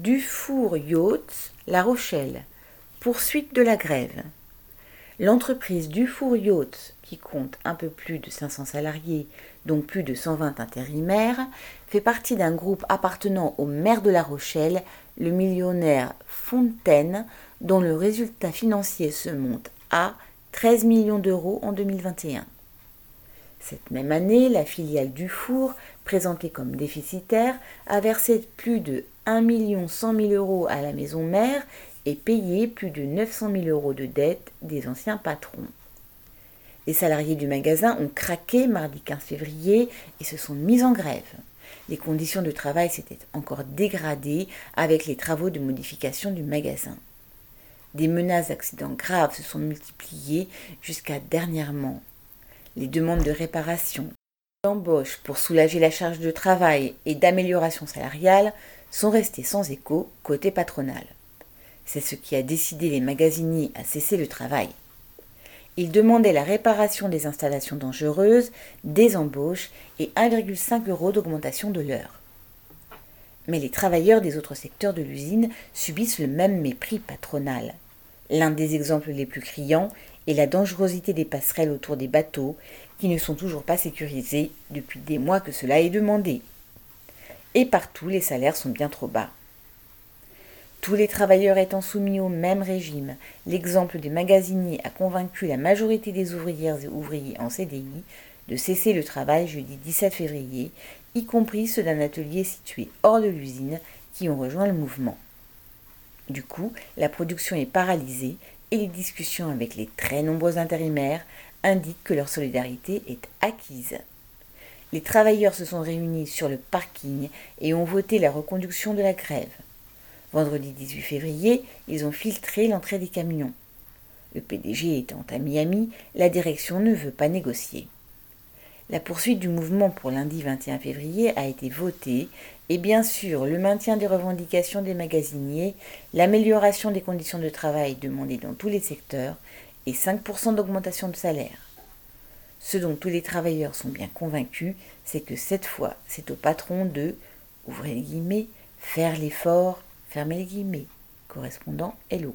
Dufour Yachts, La Rochelle. Poursuite de la grève. L'entreprise Dufour Yachts, qui compte un peu plus de 500 salariés, dont plus de 120 intérimaires, fait partie d'un groupe appartenant au maire de La Rochelle, le millionnaire Fontaine, dont le résultat financier se monte à 13 millions d'euros en 2021. Cette même année, la filiale Dufour, présentée comme déficitaire, a versé plus de 1 100 000 euros à la maison mère et payé plus de 900 000 euros de dettes des anciens patrons. Les salariés du magasin ont craqué mardi 15 février et se sont mis en grève. Les conditions de travail s'étaient encore dégradées avec les travaux de modification du magasin. Des menaces d'accidents graves se sont multipliées jusqu'à dernièrement. Les demandes de réparation, d'embauche pour soulager la charge de travail et d'amélioration salariale sont restées sans écho côté patronal. C'est ce qui a décidé les magasiniers à cesser le travail. Ils demandaient la réparation des installations dangereuses, des embauches et 1,5 euros d'augmentation de l'heure. Mais les travailleurs des autres secteurs de l'usine subissent le même mépris patronal. L'un des exemples les plus criants est la dangerosité des passerelles autour des bateaux qui ne sont toujours pas sécurisées depuis des mois que cela est demandé. Et partout, les salaires sont bien trop bas. Tous les travailleurs étant soumis au même régime, l'exemple des magasiniers a convaincu la majorité des ouvrières et ouvriers en CDI de cesser le travail jeudi 17 février, y compris ceux d'un atelier situé hors de l'usine qui ont rejoint le mouvement. Du coup, la production est paralysée et les discussions avec les très nombreux intérimaires indiquent que leur solidarité est acquise. Les travailleurs se sont réunis sur le parking et ont voté la reconduction de la grève. Vendredi 18 février, ils ont filtré l'entrée des camions. Le PDG étant à Miami, la direction ne veut pas négocier. La poursuite du mouvement pour lundi 21 février a été votée et bien sûr le maintien des revendications des magasiniers, l'amélioration des conditions de travail demandées dans tous les secteurs et 5% d'augmentation de salaire. Ce dont tous les travailleurs sont bien convaincus, c'est que cette fois, c'est au patron de, ouvrez les guillemets, faire l'effort, fermez les guillemets, correspondant Hello.